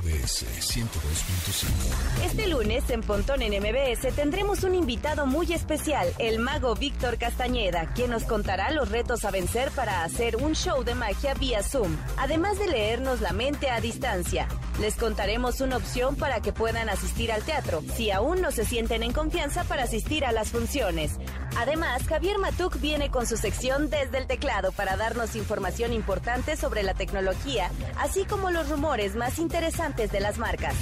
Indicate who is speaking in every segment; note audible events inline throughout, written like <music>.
Speaker 1: MBS 102.5.
Speaker 2: Este lunes en Pontón en MBS tendremos un invitado muy especial, el mago Víctor Castañeda, quien nos contará los retos a vencer para hacer un show de magia vía Zoom, además de leernos la mente a distancia. Les contaremos una opción para que puedan asistir al teatro, si aún no se sienten en confianza para asistir a las funciones. Además, Javier Matuk viene con su sección desde el teclado para darnos información importante sobre la tecnología, así como los rumores más interesantes de las marcas.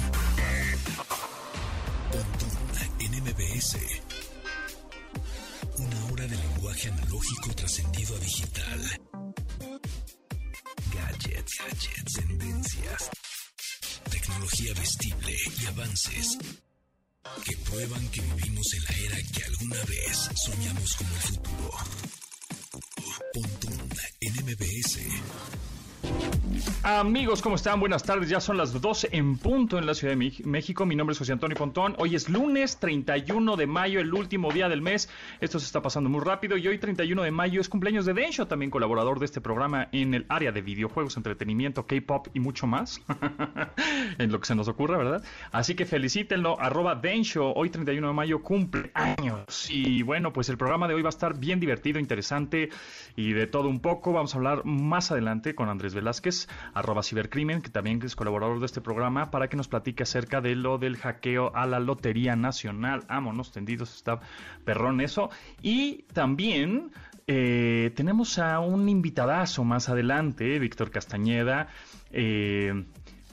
Speaker 1: en MBS. Una hora de lenguaje analógico trascendido a digital. Gadgets, gadgets, tendencias. Tecnología vestible y avances que prueban que vivimos en la era que alguna vez soñamos como el futuro. Pontón en MBS.
Speaker 3: Amigos, ¿cómo están? Buenas tardes. Ya son las 12 en punto en la Ciudad de México. Mi nombre es José Antonio Pontón. Hoy es lunes 31 de mayo, el último día del mes. Esto se está pasando muy rápido y hoy 31 de mayo es cumpleaños de Densho, también colaborador de este programa en el área de videojuegos, entretenimiento, K-pop y mucho más. <laughs> en lo que se nos ocurra, ¿verdad? Así que felicítenlo, arroba Densho. Hoy 31 de mayo cumple años. Y bueno, pues el programa de hoy va a estar bien divertido, interesante y de todo un poco. Vamos a hablar más adelante con Andrés Velázquez arroba cibercrimen, que también es colaborador de este programa, para que nos platique acerca de lo del hackeo a la Lotería Nacional. Vámonos, tendidos, está perrón eso. Y también eh, tenemos a un invitadazo más adelante, Víctor Castañeda, eh,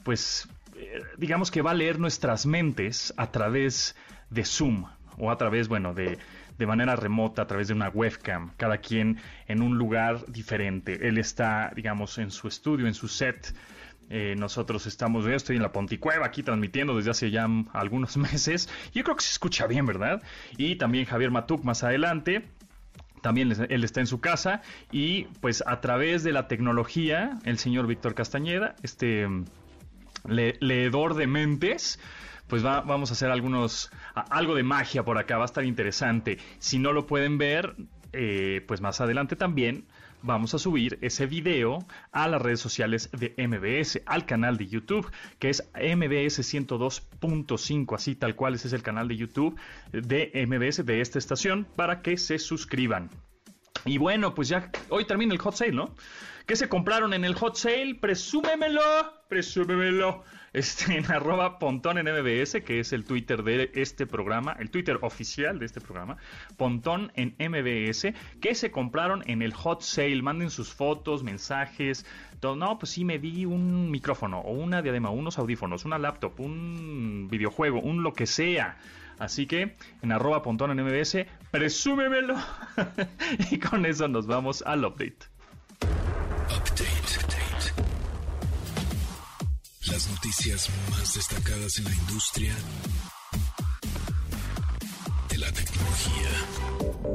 Speaker 3: pues eh, digamos que va a leer nuestras mentes a través de Zoom o a través, bueno, de de manera remota a través de una webcam, cada quien en un lugar diferente. Él está, digamos, en su estudio, en su set. Eh, nosotros estamos, yo estoy en la Ponticueva aquí transmitiendo desde hace ya algunos <laughs> meses. Yo creo que se escucha bien, ¿verdad? Y también Javier Matuk más adelante. También él está en su casa y pues a través de la tecnología, el señor Víctor Castañeda, este mm, leedor de mentes, pues vamos a hacer algunos, algo de magia por acá, va a estar interesante. Si no lo pueden ver, eh, pues más adelante también vamos a subir ese video a las redes sociales de MBS, al canal de YouTube, que es MBS 102.5, así tal cual es el canal de YouTube de MBS de esta estación, para que se suscriban. Y bueno, pues ya hoy termina el hot sale, ¿no? ¿Qué se compraron en el hot sale? Presúmemelo, presúmemelo este, <laughs> en arroba pontón en MBS, que es el Twitter de este programa, el Twitter oficial de este programa, pontón en MBS, que se compraron en el hot sale. Manden sus fotos, mensajes, todo. No, pues sí, me di un micrófono o una diadema, unos audífonos, una laptop, un videojuego, un lo que sea. Así que en arroba pontón en MBS, presúmemelo. <laughs> y con eso nos vamos al update.
Speaker 1: Noticias más destacadas en la industria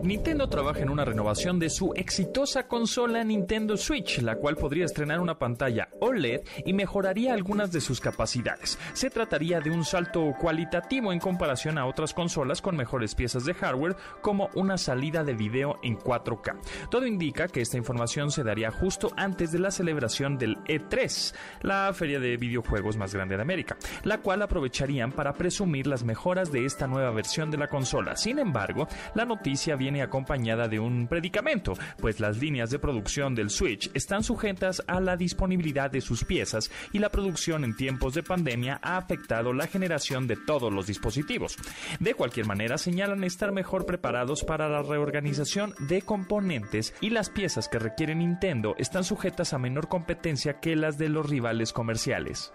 Speaker 4: Nintendo trabaja en una renovación de su exitosa consola Nintendo Switch, la cual podría estrenar una pantalla OLED y mejoraría algunas de sus capacidades. Se trataría de un salto cualitativo en comparación a otras consolas con mejores piezas de hardware, como una salida de video en 4K. Todo indica que esta información se daría justo antes de la celebración del E3, la feria de videojuegos más grande de América, la cual aprovecharían para presumir las mejoras de esta nueva versión de la consola. Sin embargo, la noticia viene acompañada de un predicamento, pues las líneas de producción del Switch están sujetas a la disponibilidad de sus piezas y la producción en tiempos de pandemia ha afectado la generación de todos los dispositivos. De cualquier manera, señalan estar mejor preparados para la reorganización de componentes y las piezas que requiere Nintendo están sujetas a menor competencia que las de los rivales comerciales.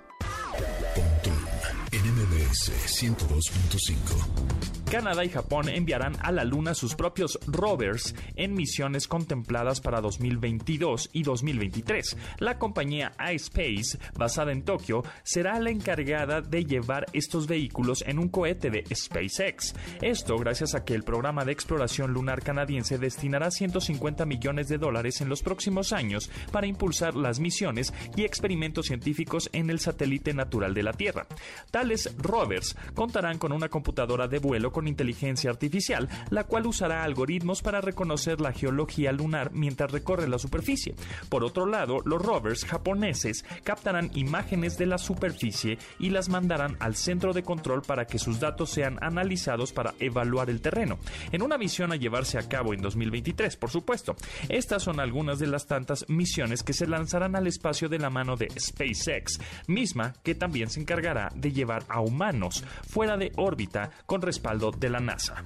Speaker 1: NMBS 102.5
Speaker 4: Canadá y Japón enviarán a la Luna sus propios rovers en misiones contempladas para 2022 y 2023. La compañía iSpace, basada en Tokio, será la encargada de llevar estos vehículos en un cohete de SpaceX. Esto gracias a que el programa de exploración lunar canadiense destinará 150 millones de dólares en los próximos años para impulsar las misiones y experimentos científicos en el satélite natural de la Tierra. Tales rovers contarán con una computadora de vuelo
Speaker 3: con inteligencia artificial, la cual usará algoritmos para reconocer la geología lunar mientras recorre la superficie. Por otro lado, los rovers japoneses captarán imágenes de la superficie y las mandarán al centro de control para que sus datos sean analizados para evaluar el terreno, en una misión a llevarse a cabo en 2023, por supuesto. Estas son algunas de las tantas misiones que se lanzarán al espacio de la mano de SpaceX, misma que también se encargará de llevar a humanos fuera de órbita con respaldo de la NASA.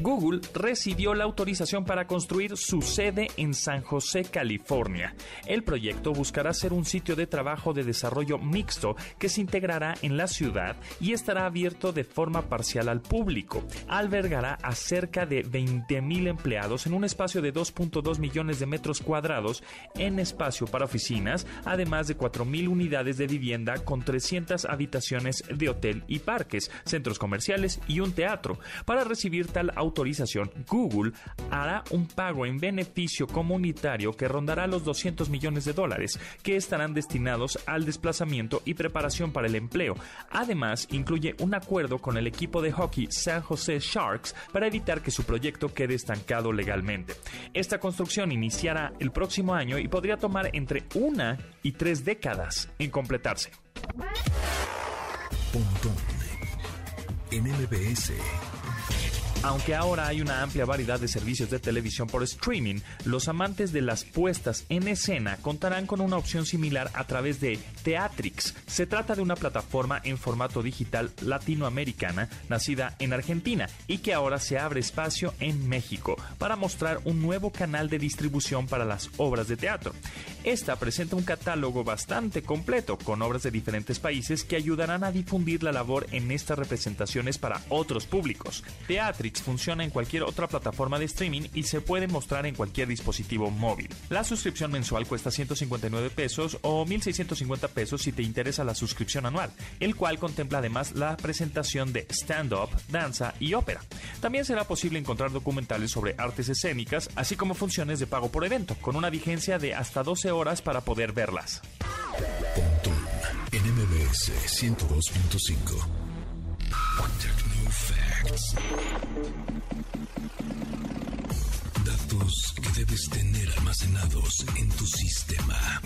Speaker 3: Google recibió la autorización para construir su sede en San José, California. El proyecto buscará ser un sitio de trabajo de desarrollo mixto que se integrará en la ciudad y estará abierto de forma parcial al público. Albergará a cerca de 20.000 empleados en un espacio de 2.2 millones de metros cuadrados en espacio para oficinas, además de 4.000 unidades de vivienda con 300 habitaciones de hotel y parques, centros comerciales y un teatro. Para recibir tal autorización, autorización, Google hará un pago en beneficio comunitario que rondará los 200 millones de dólares, que estarán destinados al desplazamiento y preparación para el empleo. Además, incluye un acuerdo con el equipo de hockey San Jose Sharks para evitar que su proyecto quede estancado legalmente. Esta construcción iniciará el próximo año y podría tomar entre una y tres décadas en completarse. Aunque ahora hay una amplia variedad de servicios de televisión por streaming, los amantes de las puestas en escena contarán con una opción similar a través de Teatrix. Se trata de una plataforma en formato digital latinoamericana nacida en Argentina y que ahora se abre espacio en México para mostrar un nuevo canal de distribución para las obras de teatro. Esta presenta un catálogo bastante completo con obras de diferentes países que ayudarán a difundir la labor en estas representaciones para otros públicos. Funciona en cualquier otra plataforma de streaming y se puede mostrar en cualquier dispositivo móvil. La suscripción mensual cuesta 159 pesos o 1.650 pesos si te interesa la suscripción anual, el cual contempla además la presentación de stand-up, danza y ópera. También será posible encontrar documentales sobre artes escénicas, así como funciones de pago por evento, con una vigencia de hasta 12 horas para poder verlas.
Speaker 5: NMBS 102.5 Datos que debes tener almacenados en tu sistema.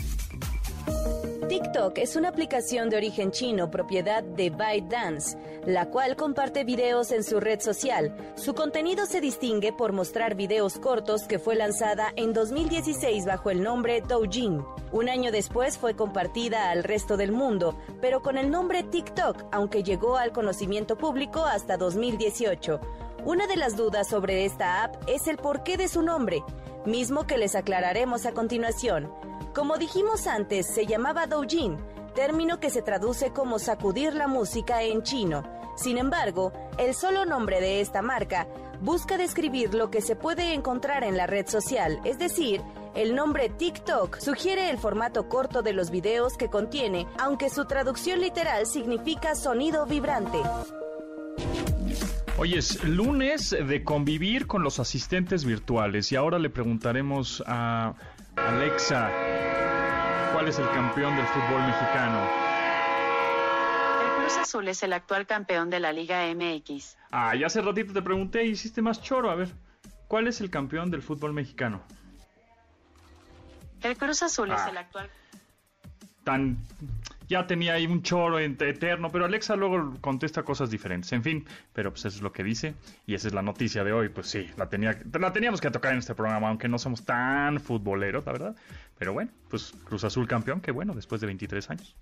Speaker 2: TikTok es una aplicación de origen chino propiedad de ByteDance, la cual comparte videos en su red social. Su contenido se distingue por mostrar videos cortos que fue lanzada en 2016 bajo el nombre Doujin. Un año después fue compartida al resto del mundo, pero con el nombre TikTok, aunque llegó al conocimiento público hasta 2018. Una de las dudas sobre esta app es el porqué de su nombre, mismo que les aclararemos a continuación. Como dijimos antes, se llamaba doujin, término que se traduce como sacudir la música en chino. Sin embargo, el solo nombre de esta marca busca describir lo que se puede encontrar en la red social, es decir, el nombre TikTok sugiere el formato corto de los videos que contiene, aunque su traducción literal significa sonido vibrante.
Speaker 1: Hoy es lunes de convivir con los asistentes virtuales y ahora le preguntaremos a Alexa, ¿cuál es el campeón del fútbol mexicano?
Speaker 6: El Cruz Azul es el actual campeón de la Liga MX.
Speaker 1: Ah, ya hace ratito te pregunté y hiciste más choro. A ver, ¿cuál es el campeón del fútbol mexicano?
Speaker 6: El Cruz Azul es ah. el actual.
Speaker 1: Tan ya tenía ahí un choro eterno, pero Alexa luego contesta cosas diferentes. En fin, pero pues eso es lo que dice y esa es la noticia de hoy. Pues sí, la, tenía, la teníamos que tocar en este programa, aunque no somos tan futboleros, la verdad. Pero bueno, pues Cruz Azul campeón, qué bueno, después de 23 años.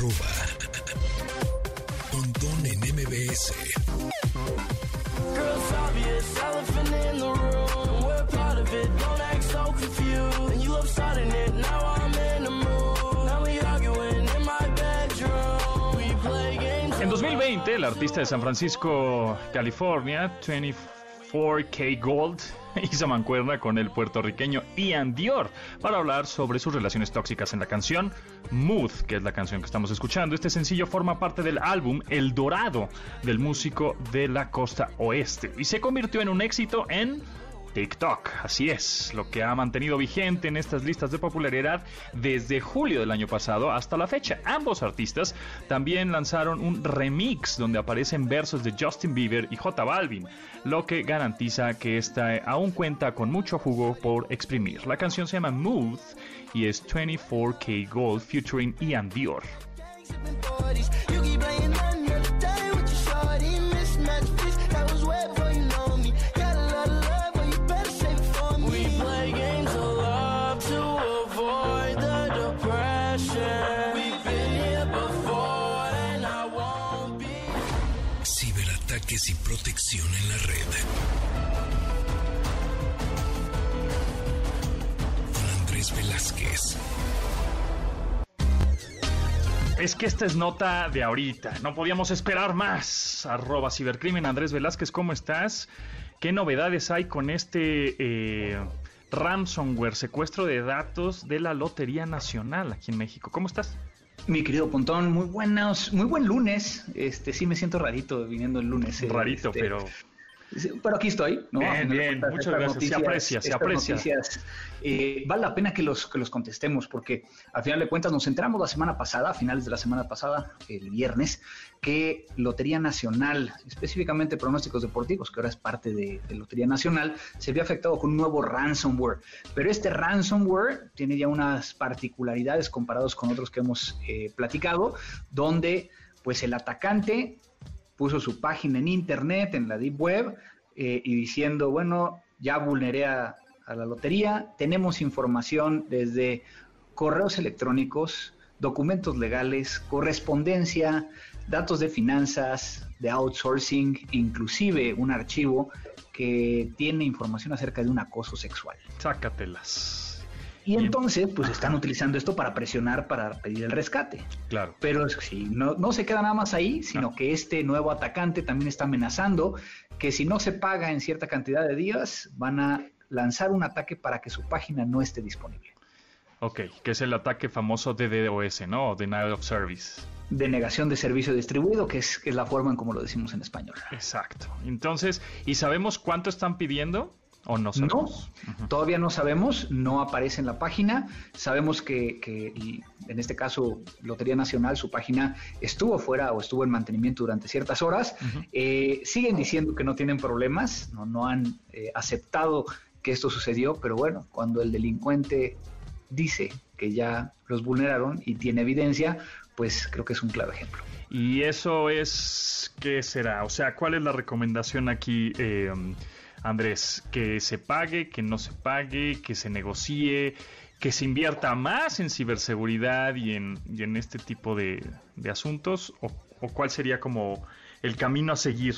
Speaker 5: Arroba Pontón en MBS. Girls obvious, elephant in the room. We're part of it, don't act so confused. And you love starting it, now I'm in the mood. Now we arguing in my bedroom. We play games.
Speaker 1: En 2020, el artista de San Francisco, California, 24
Speaker 3: 24K Gold <laughs> hizo mancuerna con el puertorriqueño Ian Dior para hablar sobre sus relaciones tóxicas en la canción Mood, que es la canción que estamos escuchando. Este sencillo forma parte del álbum El Dorado del músico de la costa oeste y se convirtió en un éxito en TikTok, así es, lo que ha mantenido vigente en estas listas de popularidad desde julio del año pasado hasta la fecha. Ambos artistas también lanzaron un remix donde aparecen versos de Justin Bieber y J Balvin, lo que garantiza que esta aún cuenta con mucho jugo por exprimir. La canción se llama Mood y es 24K Gold featuring Ian Dior.
Speaker 1: Protección en la red. Andrés Velázquez.
Speaker 3: Es que esta es nota de ahorita. No podíamos esperar más. Arroba cibercrimen. Andrés Velázquez, ¿cómo estás? ¿Qué novedades hay con este eh, ransomware, secuestro de datos de la Lotería Nacional aquí en México? ¿Cómo estás?
Speaker 7: Mi querido Pontón, muy buenos, muy buen lunes. Este sí me siento rarito viniendo el lunes.
Speaker 3: Eh, rarito,
Speaker 7: este,
Speaker 3: pero
Speaker 7: pero aquí estoy, ¿no?
Speaker 3: Bien, bien, muchas gracias. se aprecia, se aprecia.
Speaker 7: Eh, vale la pena que los, que los contestemos, porque al final de cuentas nos enteramos la semana pasada, a finales de la semana pasada, el viernes, que Lotería Nacional, específicamente pronósticos deportivos, que ahora es parte de, Lotería Nacional, se había afectado con un nuevo ransomware. Pero este ransomware tiene ya unas particularidades comparados con otros que hemos eh, platicado, donde pues el atacante puso su página en internet, en la Deep Web, eh, y diciendo, bueno, ya vulneré a, la lotería, tenemos información desde correos electrónicos, documentos legales, correspondencia, datos de finanzas, de outsourcing, inclusive un archivo que tiene información acerca de un acoso sexual.
Speaker 3: Sácatelas.
Speaker 7: Y entonces, pues están utilizando esto para presionar, para pedir el rescate.
Speaker 3: Claro.
Speaker 7: Pero sí, no, no se queda nada más ahí, sino que este nuevo atacante también está amenazando que si no se paga en cierta cantidad de días, van a lanzar un ataque para que su página no esté disponible.
Speaker 3: Ok, que es el ataque famoso de DDoS, ¿no? Denial of Service.
Speaker 7: Denegación de servicio distribuido, que es, que es la forma en como lo decimos en español.
Speaker 3: Exacto. Entonces, ¿y sabemos cuánto están pidiendo? ¿O no
Speaker 7: sabemos? No, todavía no sabemos, no aparece en la página. Sabemos que, en este caso, Lotería Nacional, su página estuvo fuera o estuvo en mantenimiento durante ciertas horas. Eh, siguen diciendo que no tienen problemas, no, no han eh, aceptado que esto sucedió, pero bueno, cuando el delincuente dice que ya los vulneraron y tiene evidencia, pues creo que es un claro ejemplo.
Speaker 3: Y eso es, ¿qué será? O sea, ¿cuál es la recomendación aquí? Eh, Andrés, que se pague, que no se pague, que se negocie, que se invierta más en ciberseguridad y en, en este tipo de, asuntos? O, cuál sería como el camino a seguir?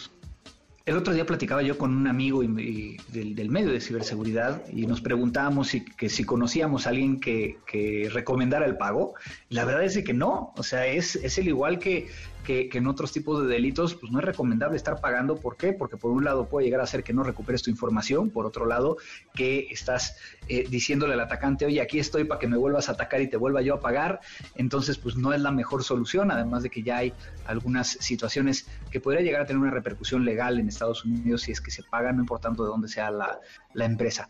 Speaker 7: El otro día platicaba yo con un amigo del, medio de ciberseguridad y nos preguntábamos si, que si conocíamos a alguien que, que recomendara el pago. La verdad es que no, o sea, es, es el igual que que, en otros tipos de delitos pues no es recomendable estar pagando. ¿Por qué? Porque por un lado puede llegar a ser que no recuperes tu información, por otro lado que estás eh, diciéndole al atacante, oye, aquí estoy para que me vuelvas a atacar y te vuelva yo a pagar. Entonces pues no es la mejor solución, además de que ya hay algunas situaciones que podría llegar a tener una repercusión legal en Estados Unidos si es que se paga, no importando de dónde sea la, empresa.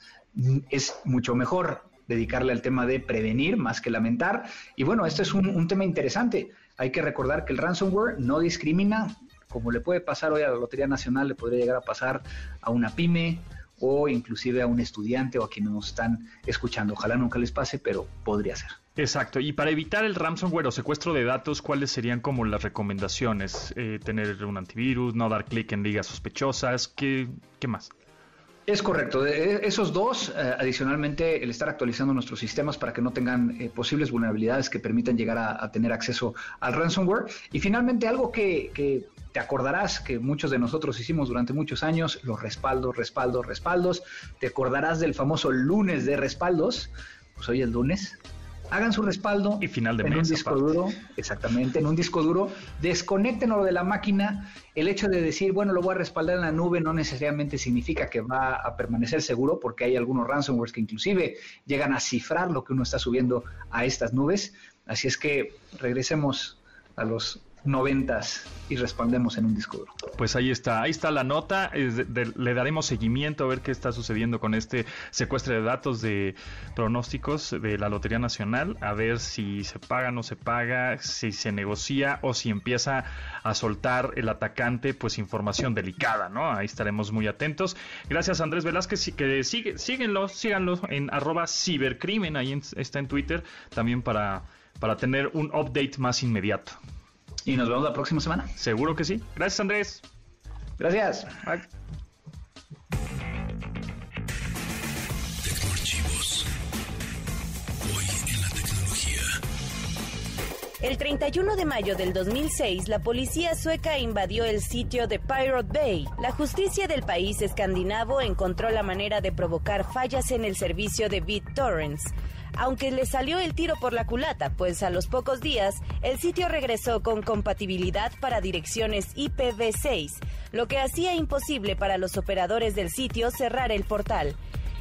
Speaker 7: Es mucho mejor dedicarle al tema de prevenir más que lamentar. Y bueno, este es un, un tema interesante. Hay que recordar que el ransomware no discrimina, como le puede pasar hoy a la Lotería Nacional, le podría llegar a pasar a una pyme o inclusive a un estudiante o a quienes nos están escuchando. Ojalá nunca les pase, pero podría ser.
Speaker 3: Exacto. Y para evitar el ransomware o secuestro de datos, ¿cuáles serían como las recomendaciones? Eh, tener un antivirus, no dar clic en ligas sospechosas, ¿qué, qué más?
Speaker 7: Es correcto. esos dos, eh, adicionalmente, el estar actualizando nuestros sistemas para que no tengan eh, posibles vulnerabilidades que permitan llegar a, tener acceso al ransomware. Y finalmente, algo que, te acordarás que muchos de nosotros hicimos durante muchos años, los respaldos, respaldos, respaldos. Te acordarás del famoso lunes de respaldos. Pues hoy es lunes. Hagan su respaldo
Speaker 3: y final de
Speaker 7: en un disco duro, exactamente, en un disco duro, desconectenlo de la máquina. El hecho de decir, bueno, lo voy a respaldar en la nube no necesariamente significa que va a permanecer seguro, porque hay algunos ransomwares que inclusive llegan a cifrar lo que uno está subiendo a estas nubes. Así es que regresemos a los noventas y respaldemos en un disco.
Speaker 3: Pues ahí está, ahí está la nota, le daremos seguimiento a ver qué está sucediendo con este secuestro de datos de pronósticos de la Lotería Nacional, a ver si se paga, no se paga, si se negocia o si empieza a soltar el atacante pues información delicada, ¿no? Ahí estaremos muy atentos. Gracias Andrés Velázquez, que sigue, síguenlo, síganlo en arroba cibercrimen, ahí está en Twitter, también para, para tener un update más inmediato.
Speaker 7: Y nos vemos la próxima semana.
Speaker 3: Seguro que sí. Gracias, Andrés.
Speaker 7: Gracias.
Speaker 1: Tecnoarchivos. Hoy en la tecnología.
Speaker 2: El 31 de mayo del 2006, la policía sueca invadió el sitio de Pirate Bay. La justicia del país escandinavo encontró la manera de provocar fallas en el servicio de BitTorrents aunque le salió el tiro por la culata, pues a los pocos días el sitio regresó con compatibilidad para direcciones IPv6, lo que hacía imposible para los operadores del sitio cerrar el portal.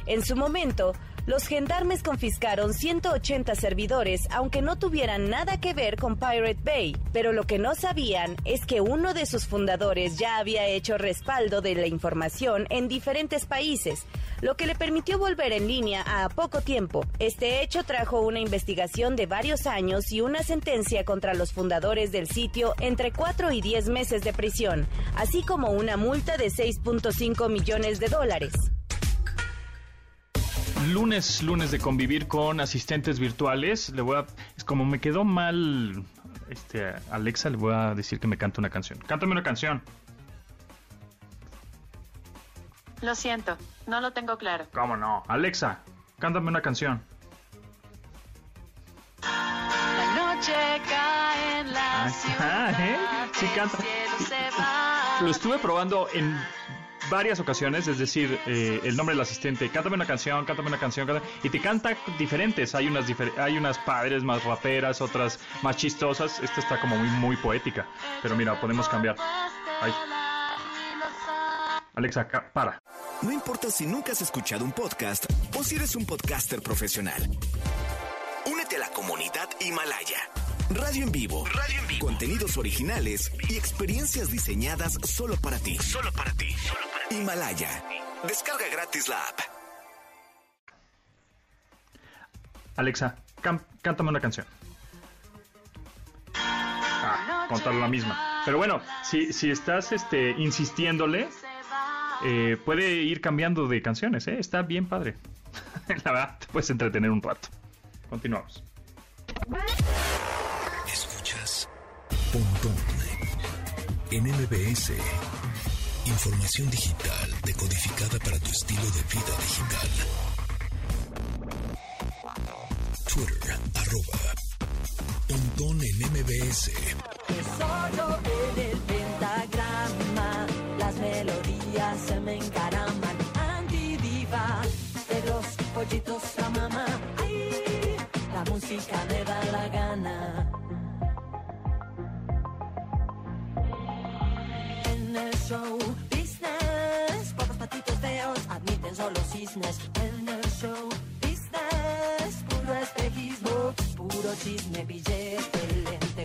Speaker 2: En su momento, los gendarmes confiscaron 180 servidores, aunque no tuvieran nada que ver con Pirate Bay, pero lo que no sabían es que uno de sus fundadores ya había hecho respaldo de la información en diferentes países, lo que le permitió volver en línea a poco tiempo. Este hecho trajo una investigación de varios años y una sentencia contra los fundadores del sitio entre 4 y 10 meses de prisión, así como una multa de 6.5 millones de dólares
Speaker 3: lunes, lunes de convivir con asistentes virtuales. Le voy a, es como me quedó mal, este, Alexa, le voy a decir que me cante una canción. Cántame una canción.
Speaker 6: Lo siento, no lo tengo claro.
Speaker 3: ¿Cómo no? Alexa, cántame una canción.
Speaker 6: La noche cae en la ciudad. ¿eh? Sí, canta.
Speaker 3: Lo estuve probando en varias ocasiones, es decir, eh, el nombre del asistente, cántame una canción, cántame una canción, y te canta diferentes. Hay unas, hay unas padres más raperas, otras más chistosas. Esta está como muy, muy poética. Pero mira, podemos cambiar. Alexa, para.
Speaker 1: No importa si nunca has escuchado un podcast o si eres un podcaster profesional. Únete a la comunidad Himalaya. Radio en vivo. Radio en vivo. Contenidos originales y experiencias diseñadas solo para ti. Solo para ti. Himalaya. Descarga gratis la app.
Speaker 3: Alexa, cántame una canción. Ah, contar la misma. Pero bueno, si, si estás este, insistiéndole, eh, puede ir cambiando de canciones, ¿eh? Está bien padre. <laughs> la verdad, te puedes entretener un rato. Continuamos.
Speaker 1: Pontón en MBS. Información digital decodificada para tu estilo de vida digital. Twitter, arroba, pontón en MBS.
Speaker 8: Solo en el pentagrama, las melodías se me encaraman. Antidiva, de los pollitos a mamá. Ay, la música me da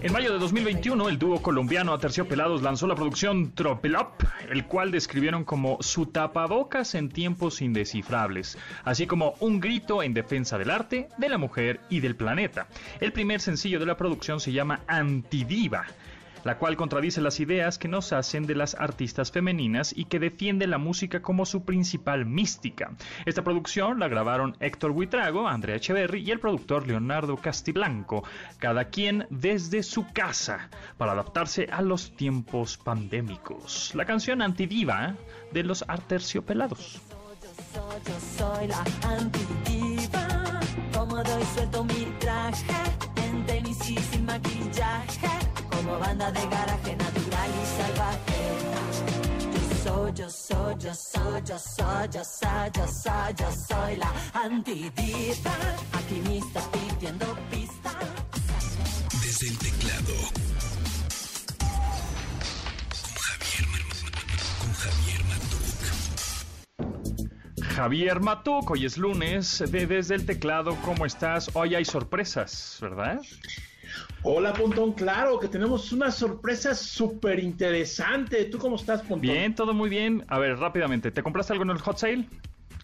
Speaker 8: En
Speaker 3: mayo de 2021, el dúo colombiano Aterciopelados lanzó la producción Tropelop, el cual describieron como su tapabocas en tiempos indescifrables, así como un grito en defensa del arte, de la mujer y del planeta. El primer sencillo de la producción se llama Antidiva la cual contradice las ideas que nos hacen de las artistas femeninas y que defiende la música como su principal mística. Esta producción la grabaron Héctor Buitrago, Andrea Echeverry y el productor Leonardo Castiblanco, cada quien desde su casa, para adaptarse a los tiempos pandémicos. La canción Antidiva de los Arterciopelados.
Speaker 8: Yo soy la antidiva, suelto mi traje, en tenis y maquillaje, como banda de garaje natural y salvaje. Yo soy yo soy, yo soy, yo soy, yo soy, yo soy, yo soy la antidiva. Aquí me está pidiendo pista.
Speaker 1: Desde el teclado. Con Javier, con Javier Matuk.
Speaker 3: Javier Matuk, hoy es lunes, de Desde el Teclado, ¿cómo estás? Hoy hay sorpresas, ¿verdad?
Speaker 9: Hola, Pontón. Claro que tenemos una sorpresa súper interesante. ¿Tú cómo estás, Pontón?
Speaker 3: Bien, todo muy bien. A ver, rápidamente, ¿te compraste algo en el hot sale?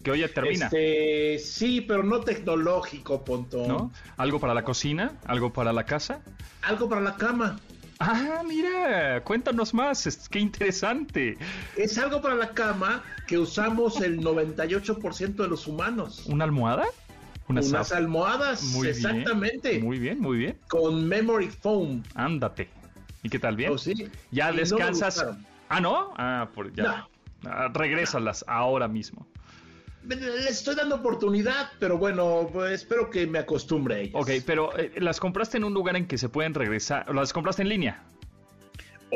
Speaker 3: Que hoy ya termina,
Speaker 9: Este, sí, pero no tecnológico, Pontón.
Speaker 3: ¿no? ¿Algo para la cocina? ¿Algo para la casa?
Speaker 9: Algo para la cama.
Speaker 3: Ah, mira, cuéntanos más, es- qué interesante.
Speaker 9: Es algo para la cama que usamos el 98% de los humanos.
Speaker 3: ¿Una almohada? Una
Speaker 9: Unas almohadas,
Speaker 3: Muy bien,
Speaker 9: exactamente.
Speaker 3: Muy bien, muy bien.
Speaker 9: Con memory foam.
Speaker 3: Ándate. ¿Y qué tal? ¿Bien?
Speaker 9: ¿Oh, sí?
Speaker 3: ¿Ya
Speaker 9: Y
Speaker 3: descansas? ah, ¿no? Ah, por, ya. Ah, regrésalas ahora mismo.
Speaker 9: Les estoy dando oportunidad, pero bueno, pues, espero que me acostumbre a ellas.
Speaker 3: Ok, pero eh, ¿las compraste en un lugar en que se pueden regresar? ¿Las compraste en línea?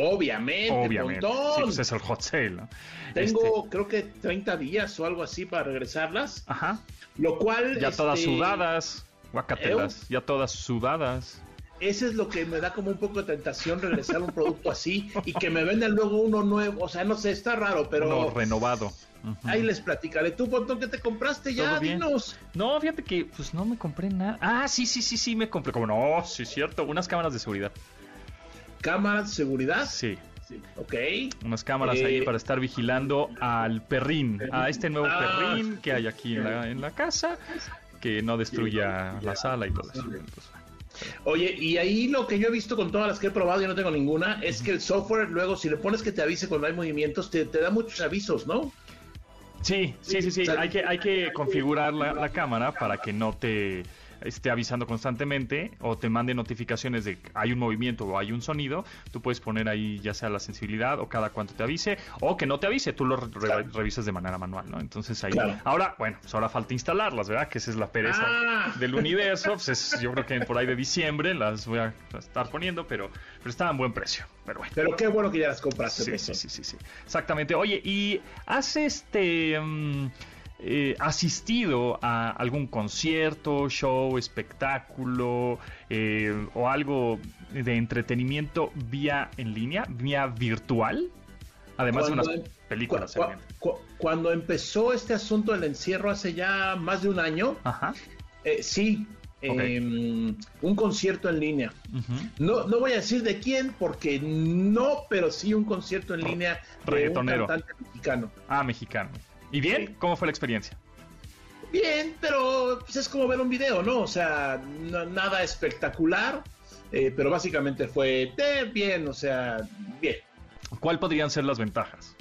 Speaker 9: Obviamente,
Speaker 3: Obviamente. Sí, pues es el hot sale, ¿no?
Speaker 9: Tengo,
Speaker 3: Este,
Speaker 9: creo que 30 días o algo así para regresarlas.
Speaker 3: ajá.
Speaker 9: Lo cual.
Speaker 3: Ya todas
Speaker 9: este,
Speaker 3: sudadas. Guacatelas. Ya todas sudadas.
Speaker 9: Ese es lo que me da como un poco de tentación regresar un producto así y que me vendan luego uno nuevo. O sea, no sé, está raro, pero.
Speaker 3: Uno renovado.
Speaker 9: Ahí les platicaré. ¿Tú, Pontón, qué te compraste ya? Dinos.
Speaker 3: No, fíjate que pues no me compré nada. Ah, sí, sí, sí, sí, me compré. Como no, sí, cierto. Unas cámaras de seguridad.
Speaker 9: Cámaras de seguridad.
Speaker 3: Sí.
Speaker 9: Sí, Ok.
Speaker 3: Unas cámaras
Speaker 9: Eh,
Speaker 3: ahí para estar vigilando al perrín, a este nuevo
Speaker 9: Ah.
Speaker 3: perrín que hay aquí en la, en la casa, que no destruya la sala y todo eso.
Speaker 9: Oye, y ahí lo que yo he visto con todas las que he probado, yo no tengo ninguna, es que el software luego, si le pones que te avise cuando hay movimientos, te, te da muchos avisos, ¿no?
Speaker 3: Sí, sí, sí, sí. Hay que, hay que configurar la, la cámara para que no te esté avisando constantemente o te mande notificaciones de que hay un movimiento o hay un sonido. Tú puedes poner ahí ya sea la sensibilidad o cada cuánto te avise o que no te avise, tú lo re-
Speaker 9: Claro.
Speaker 3: revisas de manera manual, ¿no? Entonces ahí.
Speaker 9: Claro.
Speaker 3: Ahora, bueno, pues ahora falta instalarlas, ¿verdad? Que esa es la pereza
Speaker 9: Ah.
Speaker 3: del universo. Pues es- yo creo que por ahí de diciembre las voy a estar poniendo, pero, pero está a buen precio. Pero bueno.
Speaker 9: Pero qué bueno que ya las compraste.
Speaker 3: Sí,
Speaker 9: Pontón.
Speaker 3: sí, sí, sí, sí. Exactamente. Oye, ¿y has este mm, eh, asistido a algún concierto, show, espectáculo eh, o algo de entretenimiento vía en línea, vía virtual? Además de unas
Speaker 9: em-
Speaker 3: películas.
Speaker 9: cu- cu- cuando empezó este asunto del encierro hace ya más de un año,
Speaker 3: Ajá.
Speaker 9: eh, sí, em, un concierto en línea. No, no voy a decir de quién, porque no, pero sí un concierto en línea de un cantante mexicano.
Speaker 3: Ah, mexicano. ¿Y bien? ¿Cómo fue la experiencia?
Speaker 9: Bien, pero pues, es como ver un video, ¿no? O sea, no- nada espectacular, eh, pero básicamente fue de bien, o sea, bien.
Speaker 3: ¿Cuál podrían ser las ventajas?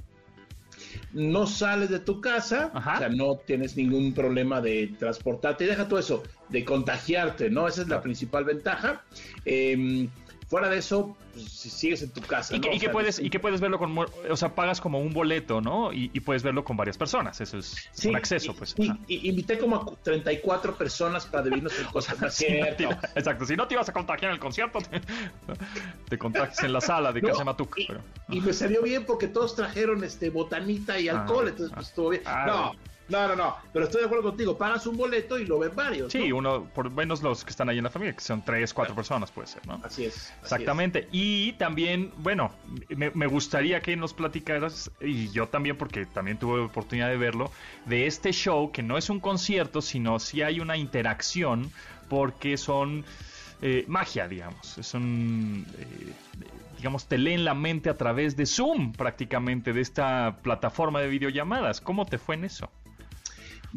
Speaker 9: No sales de tu casa,
Speaker 3: Ajá.
Speaker 9: o sea, no tienes ningún problema de transportarte, y deja todo eso, de contagiarte, ¿no? Esa es la principal ventaja. Eh, fuera de eso, pues, si sigues en tu casa.
Speaker 3: Y
Speaker 9: ¿no?
Speaker 3: que, puedes, y que puedes verlo con, o sea, pagas como un boleto, ¿no? Y, y puedes verlo con varias personas. Eso es
Speaker 9: Sí,
Speaker 3: un acceso,
Speaker 9: y-
Speaker 3: pues.
Speaker 9: y- invité como a 34 personas para dividirnos el <laughs> es
Speaker 3: Si no te exacto, si no te ibas a contagiar en el concierto, te, <laughs> te contagias en la sala de
Speaker 9: No,
Speaker 3: Casa Matuk.
Speaker 9: y,
Speaker 3: pero-
Speaker 9: y me salió bien porque todos trajeron este botanita y
Speaker 3: Ah,
Speaker 9: alcohol, entonces
Speaker 3: ah.
Speaker 9: pues estuvo bien.
Speaker 3: Ah,
Speaker 9: no. No, no, no, pero estoy de acuerdo contigo, pagas un boleto y lo ven varios.
Speaker 3: Sí,
Speaker 9: ¿no?
Speaker 3: uno, por menos los que están ahí en la familia, que son tres, cuatro personas, puede ser, ¿no?
Speaker 9: Así es. así
Speaker 3: Exactamente. Y también, bueno, me, me gustaría que nos platicaras, y yo también, porque también tuve oportunidad de verlo, de este show que no es un concierto, sino si hay una interacción, porque son eh, magia, digamos. Son, eh, digamos, te leen la mente a través de Zoom, prácticamente, de esta plataforma de videollamadas. ¿Cómo te fue en eso?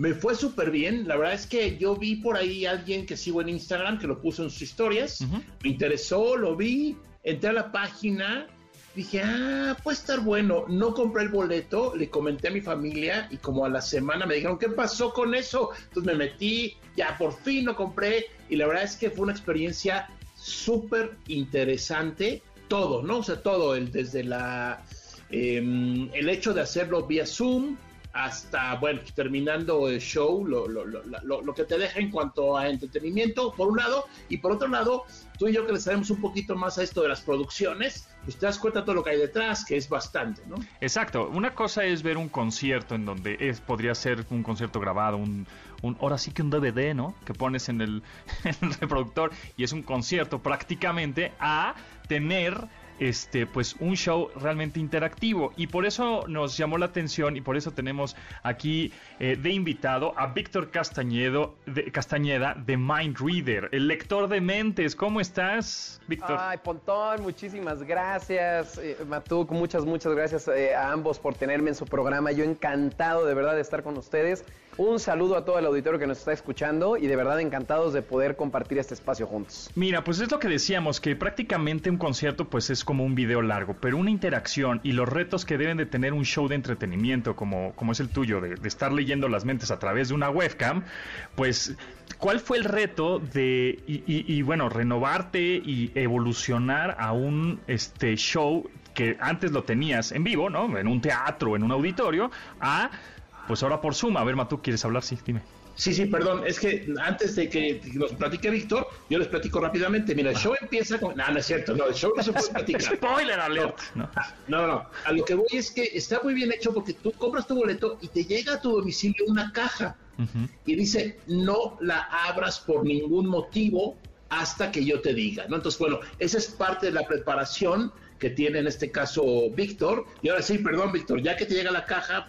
Speaker 9: Me fue súper bien. La verdad es que yo vi por ahí a alguien que sigo en Instagram que lo puso en sus historias. Me interesó, lo vi, entré a la página. Dije, ah, puede estar bueno. No compré el boleto, le comenté a mi familia y como a la semana me dijeron, ¿qué pasó con eso? Entonces me metí, ya por fin lo compré y la verdad es que fue una experiencia súper interesante. Todo, ¿no? O sea, todo, el, desde la, em, el hecho de hacerlo vía Zoom, hasta, bueno, terminando el show, lo, lo, lo, lo, que te deja en cuanto a entretenimiento, por un lado, y por otro lado, tú y yo que le sabemos un poquito más a esto de las producciones, pues te das cuenta de todo lo que hay detrás, que es bastante, ¿no?
Speaker 3: Exacto. Una cosa es ver un concierto en donde es, podría ser un concierto grabado, un, un, ahora sí que un DVD, ¿no? Que pones en el, <laughs> en el reproductor y es un concierto prácticamente, a tener este, pues un show realmente interactivo. Y por eso nos llamó la atención y por eso tenemos aquí eh, de invitado a Víctor Castañedo, Castañeda de Mind Reader, el lector de mentes. ¿Cómo estás, Víctor?
Speaker 10: Ay, Pontón, muchísimas gracias. Eh, Matuk, muchas, muchas gracias eh, a ambos por tenerme en su programa. Yo encantado de verdad de estar con ustedes. Un saludo a todo el auditorio que nos está escuchando y de verdad encantados de poder compartir este espacio juntos.
Speaker 3: Mira, pues es lo que decíamos, que prácticamente un concierto pues es como un video largo, pero una interacción y los retos que deben de tener un show de entretenimiento como, como es el tuyo, de, estar leyendo las mentes a través de una webcam, pues ¿cuál fue el reto de, y, bueno, renovarte y evolucionar a un este, show que antes lo tenías en vivo, ¿no? En un teatro, en un auditorio, a pues ahora por Zoom. A ver, Matú, ¿quieres hablar? Sí, dime.
Speaker 9: Sí, sí, perdón, es que antes de que nos platique Víctor, yo les platico rápidamente. Mira, el show empieza con. No, no es cierto, no, el show no se puede platicar. <laughs>
Speaker 3: Spoiler alert.
Speaker 9: No, no, no, A lo que voy es que está muy bien hecho porque tú compras tu boleto y te llega a tu domicilio una caja y dice no la abras por ningún motivo hasta que yo te diga, ¿no? Entonces, bueno, esa es parte de la preparación que tiene en este caso Víctor. Y ahora sí, perdón, Víctor, ya que te llega la caja,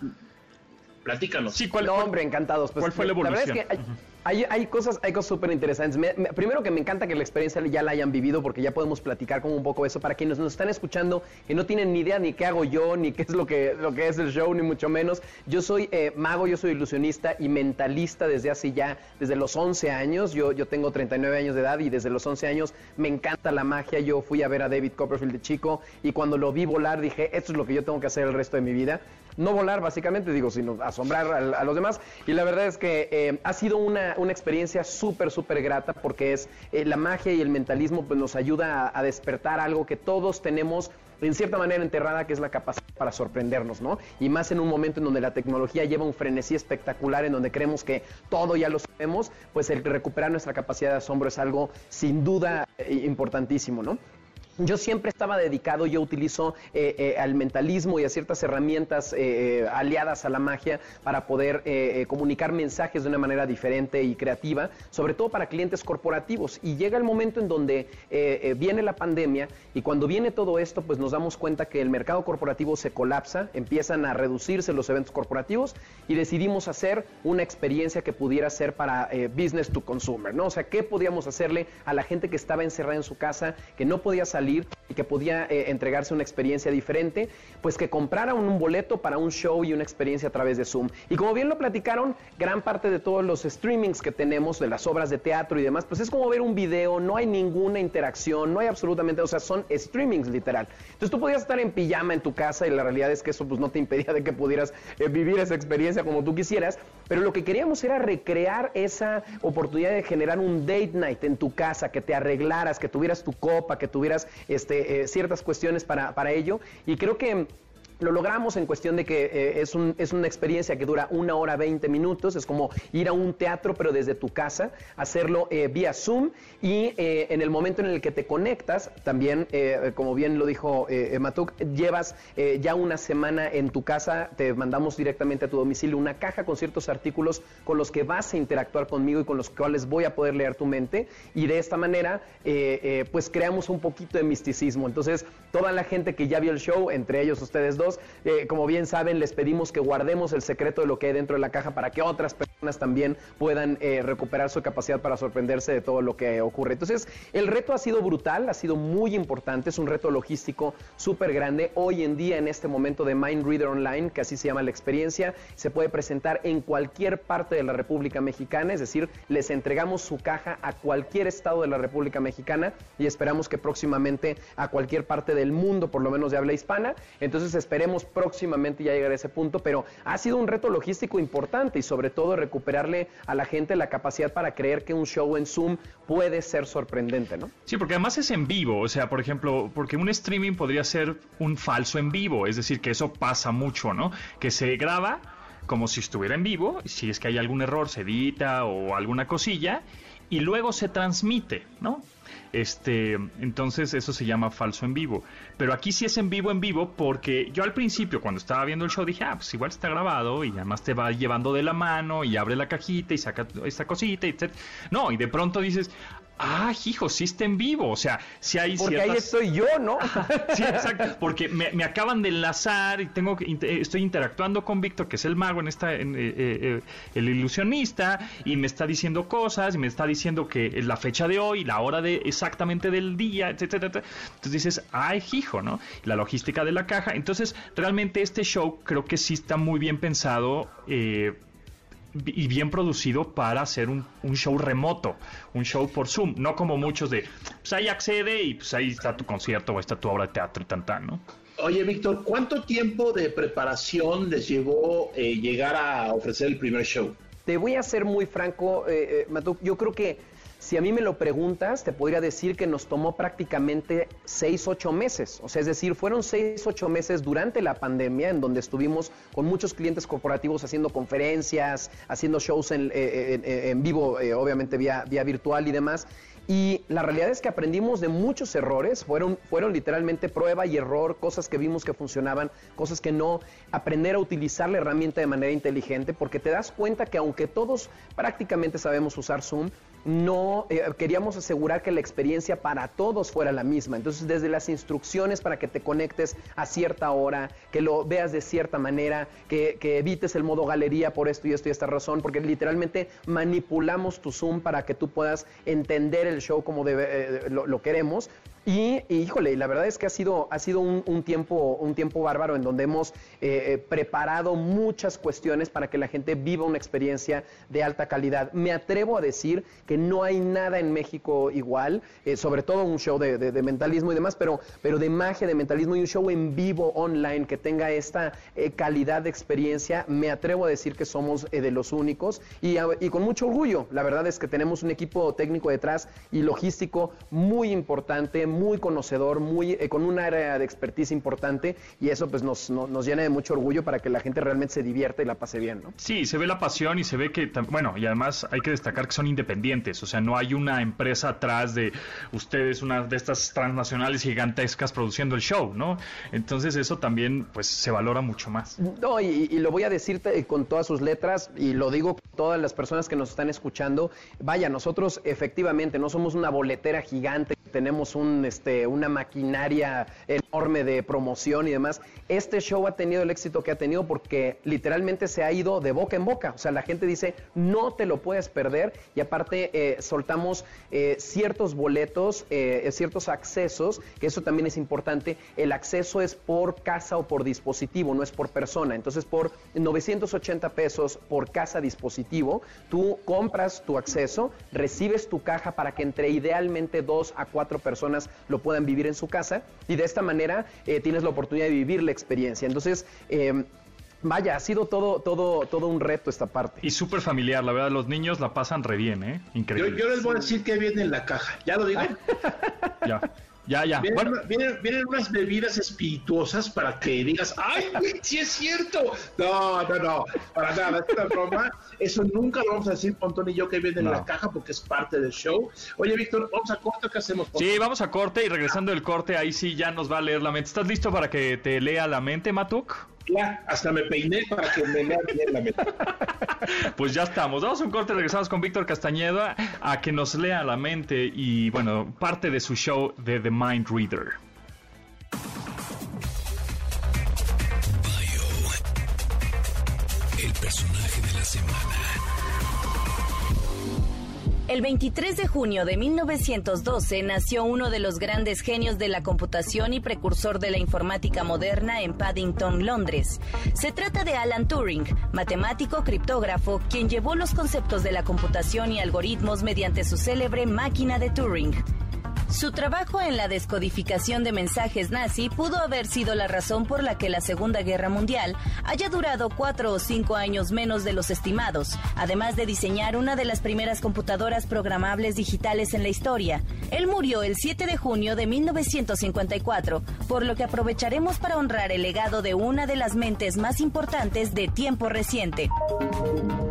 Speaker 9: Platícanos.
Speaker 10: Sí, ¿cuál, no, hombre, encantados.
Speaker 3: Pues, ¿Cuál fue la evolución?
Speaker 10: La verdad es que hay, hay, cosas hay cosas súper interesantes. primero que me encanta que la experiencia ya la hayan vivido porque ya podemos platicar como un poco eso para quienes nos están escuchando que no tienen ni idea ni qué hago yo, ni qué es lo que, lo que es el show, ni mucho menos. Yo soy eh, mago, yo soy ilusionista y mentalista desde hace ya, desde los 11 años. Yo, yo tengo 39 años de edad y desde los 11 años me encanta la magia. Yo fui a ver a David Copperfield de chico y cuando lo vi volar dije, esto es lo que yo tengo que hacer el resto de mi vida no volar básicamente, digo, sino asombrar a, los demás. Y la verdad es que eh, ha sido una, una experiencia súper, súper grata porque es eh, la magia y el mentalismo pues nos ayuda a, despertar algo que todos tenemos en cierta manera enterrada, que es la capacidad para sorprendernos, ¿no? Y más en un momento en donde la tecnología lleva un frenesí espectacular, en donde creemos que todo ya lo sabemos, pues el recuperar nuestra capacidad de asombro es algo sin duda eh, importantísimo, ¿no? Yo siempre estaba dedicado, yo utilizo eh, eh, al mentalismo y a ciertas herramientas eh, aliadas a la magia para poder comunicar mensajes de una manera diferente y creativa, sobre todo para clientes corporativos. Y llega el momento en donde viene la pandemia y cuando viene todo esto, pues nos damos cuenta que el mercado corporativo se colapsa, empiezan a reducirse los eventos corporativos y decidimos hacer una experiencia que pudiera ser para business to consumer, ¿no? O sea, ¿qué podíamos hacerle a la gente que estaba encerrada en su casa, que no podía salir? Y que podía eh, entregarse una experiencia diferente, pues que comprara un, boleto para un show y una experiencia a través de Zoom. Y como bien lo platicaron, gran parte de todos los streamings que tenemos de las obras de teatro y demás, pues es como ver un video, no hay ninguna interacción, no hay absolutamente, o sea, son streamings literal. Entonces tú podías estar en pijama en tu casa y la realidad es que eso pues no te impedía de que pudieras eh, vivir esa experiencia como tú quisieras, pero lo que queríamos era recrear esa oportunidad de generar un date night en tu casa, que te arreglaras, que tuvieras tu copa, que tuvieras este, eh, ciertas cuestiones para, para ello. Y creo que lo logramos en cuestión de que eh, es, un, es, una experiencia que dura una hora 20 minutos, es como ir a un teatro pero desde tu casa, hacerlo eh, vía Zoom y eh, en el momento en el que te conectas, también, como bien lo dijo Matuk, llevas ya una semana en tu casa, te mandamos directamente a tu domicilio una caja con ciertos artículos con los que vas a interactuar conmigo y con los cuales voy a poder leer tu mente y de esta manera pues creamos un poquito de misticismo. Entonces, toda la gente que ya vio el show, entre ellos ustedes dos, eh, como bien saben, les pedimos que guardemos el secreto de lo que hay dentro de la caja para que otras personas también puedan eh, recuperar su capacidad para sorprenderse de todo lo que ocurre. Entonces, el reto ha sido brutal, ha sido muy importante, es un reto logístico súper grande. Hoy en día, en este momento de Mind Reader Online, que así se llama la experiencia, se puede presentar en cualquier parte de la República Mexicana, es decir, les entregamos su caja a cualquier estado de la República Mexicana y esperamos que próximamente a cualquier parte del mundo, por lo menos de habla hispana. Entonces, esperemos próximamente ya llegar a ese punto, pero ha sido un reto logístico importante y sobre todo recuperarle a la gente la capacidad para creer que un show en Zoom puede ser sorprendente, ¿no?
Speaker 3: Sí, porque además es en vivo, o sea, por ejemplo, porque un streaming podría ser un falso en vivo, es decir, que eso pasa mucho, ¿no? Que se graba como si estuviera en vivo, si es que hay algún error se edita o alguna cosilla y luego se transmite, ¿no? Este, entonces eso se llama falso en vivo. Pero aquí sí es en vivo en vivo porque yo al principio cuando estaba viendo el show dije, ah, pues igual está grabado y además te va llevando de la mano y abre la cajita y saca esta cosita etc. No, y de pronto dices, ah, hijo, sí está en vivo. O sea, si hay
Speaker 10: Porque ahí
Speaker 3: ciertas-
Speaker 10: estoy yo, ¿no? <laughs>
Speaker 3: Sí, exacto, porque me, me acaban de enlazar y tengo que estoy interactuando con Víctor, que es el mago en esta, en, eh, eh, eh, el ilusionista, y me está diciendo cosas, y me está diciendo que es la fecha de hoy, la hora de exactamente del día, etcétera, etcétera. Entonces dices, ay, hijo, ¿no? La logística de la caja. Entonces, realmente este show creo que sí está muy bien pensado. eh, y bien producido para hacer un, un show remoto, un show por Zoom, no como muchos de, pues ahí accede y pues ahí está tu concierto o está tu obra de teatro y tan tan, ¿no?
Speaker 9: Oye, Víctor, ¿cuánto tiempo de preparación les llevó eh, llegar a ofrecer el primer show?
Speaker 10: Te voy a ser muy franco, eh, eh, Matuk, yo creo que si a mí me lo preguntas, te podría decir que nos tomó prácticamente seis, ocho meses. O sea, es decir, fueron seis, ocho meses durante la pandemia en donde estuvimos con muchos clientes corporativos haciendo conferencias, haciendo shows en, eh, en vivo, eh, obviamente vía, vía virtual y demás. Y la realidad es que aprendimos de muchos errores, fueron, fueron literalmente prueba y error, cosas que vimos que funcionaban, cosas que no, aprender a utilizar la herramienta de manera inteligente, porque te das cuenta que aunque todos prácticamente sabemos usar Zoom, no eh, queríamos asegurar que la experiencia para todos fuera la misma. Entonces, desde las instrucciones para que te conectes a cierta hora, que lo veas de cierta manera, que, que evites el modo galería por esto y esto y esta razón, porque literalmente manipulamos tu Zoom para que tú puedas entender el show como eh, lo, queremos. Y, híjole, la verdad es que ha sido, ha sido un, tiempo, un tiempo bárbaro en donde hemos eh, preparado muchas cuestiones para que la gente viva una experiencia de alta calidad. Me atrevo a decir que no hay nada en México igual, eh, sobre todo un show de, mentalismo y demás, pero, pero de magia, de mentalismo y un show en vivo online que tenga esta eh, calidad de experiencia. Me atrevo a decir que somos eh, de los únicos y, con mucho orgullo. La verdad es que tenemos un equipo técnico detrás y logístico muy importante, muy conocedor, muy con un área de expertise importante y eso pues nos, no- nos llena de mucho orgullo para que la gente realmente se divierta y la pase bien, ¿no?
Speaker 3: Sí, se ve la pasión y se ve que, bueno, y además hay que destacar que son independientes, o sea, no hay una empresa atrás de ustedes, una de estas transnacionales gigantescas produciendo el show, ¿no? Entonces eso también, pues, se valora mucho más.
Speaker 10: No, y, lo voy a decirte con todas sus letras y lo digo todas las personas que nos están escuchando. Vaya, nosotros efectivamente no somos una boletera gigante, tenemos un, este, una maquinaria enorme de promoción y demás. Este show ha tenido el éxito que ha tenido porque literalmente se ha ido de boca en boca. O sea, la gente dice, no te lo puedes perder y aparte eh, soltamos eh, ciertos boletos, eh, ciertos accesos, que eso también es importante. El acceso es por casa o por dispositivo, no es por persona. Entonces, por 980 pesos por casa dispositivo, tú compras tu acceso, recibes tu caja para que entre idealmente dos a cuatro personas lo puedan vivir en su casa y de esta manera eh, tienes la oportunidad de vivir la experiencia. Entonces, eh, vaya, ha sido todo, todo, todo un reto esta parte.
Speaker 3: Y súper familiar, la verdad, los niños la pasan re bien, ¿eh?
Speaker 9: Yo,
Speaker 3: Increíble.
Speaker 9: yo les voy a decir que viene en la caja. ¿Ya lo digo? <laughs>
Speaker 3: Ya, ya, ya.
Speaker 9: Vienen,
Speaker 3: Bueno,
Speaker 9: vienen- vienen unas bebidas espirituosas para que digas, ¡ay, güey, sí es cierto! No, no, no, para nada, es una broma. Eso nunca lo vamos a decir, Pontón y yo, que viene en
Speaker 3: No.
Speaker 9: la caja porque es parte del show. Oye, Víctor, vamos a corto, ¿qué hacemos? Pontón?
Speaker 3: sí, vamos a corte y regresando del corte, ahí sí ya nos va a leer la mente. ¿Estás listo para que te lea la mente, Matuk?
Speaker 9: Ya, hasta me peiné para que me lean bien la mente. <laughs>
Speaker 3: Pues ya estamos. Vamos a un corte, regresamos con Víctor Castañeda a que nos lea la mente y, bueno, parte de su show de The Mind Reader.
Speaker 1: El personaje de la semana.
Speaker 2: El 23 de junio de 1912 nació uno de los grandes genios de la computación y precursor de la informática moderna en Paddington, Londres. Se trata de Alan Turing, matemático criptógrafo, quien llevó los conceptos de la computación y algoritmos mediante su célebre máquina de Turing. Su trabajo en la descodificación de mensajes nazi pudo haber sido la razón por la que la Segunda Guerra Mundial haya durado cuatro o cinco años menos de los estimados, además de diseñar una de las primeras computadoras programables digitales en la historia. Él murió el 7 de junio de 1954, por lo que aprovecharemos para honrar el legado de una de las mentes más importantes de tiempo reciente.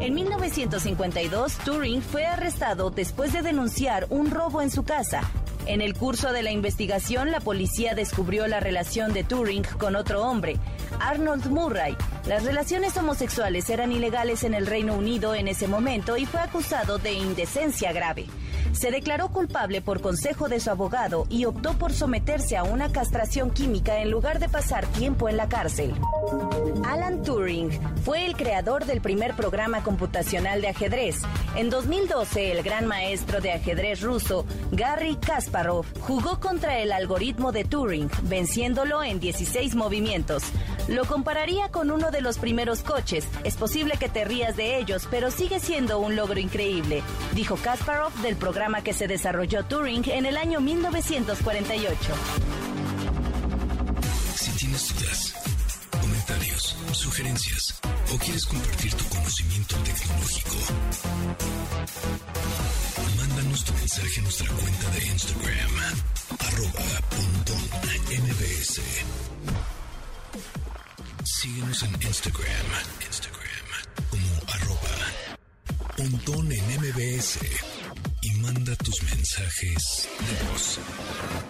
Speaker 2: En 1952, Turing fue arrestado después de denunciar un robo en su casa. En el curso de la investigación, la policía descubrió la relación de Turing con otro hombre, Arnold Murray. Las relaciones homosexuales eran ilegales en el Reino Unido en ese momento y fue acusado de indecencia grave. Se declaró culpable por consejo de su abogado y optó por someterse a una castración química en lugar de pasar tiempo en la cárcel. Alan Turing fue el creador del primer programa computacional de ajedrez. En 2012, el gran maestro de ajedrez ruso, Garry Kasparov, jugó contra el algoritmo de Turing, venciéndolo en 16 movimientos. Lo compararía con uno de los primeros coches. Es posible que te rías de ellos, pero sigue siendo un logro increíble, dijo Kasparov del programa que se desarrolló Turing en el año 1948.
Speaker 1: Si tienes dudas, comentarios, sugerencias o quieres compartir tu conocimiento tecnológico, mándanos tu mensaje a nuestra cuenta de Instagram, arroba pontón mbs. Síguenos en Instagram, Instagram como arroba pontón en mbs manda tus mensajes de voz.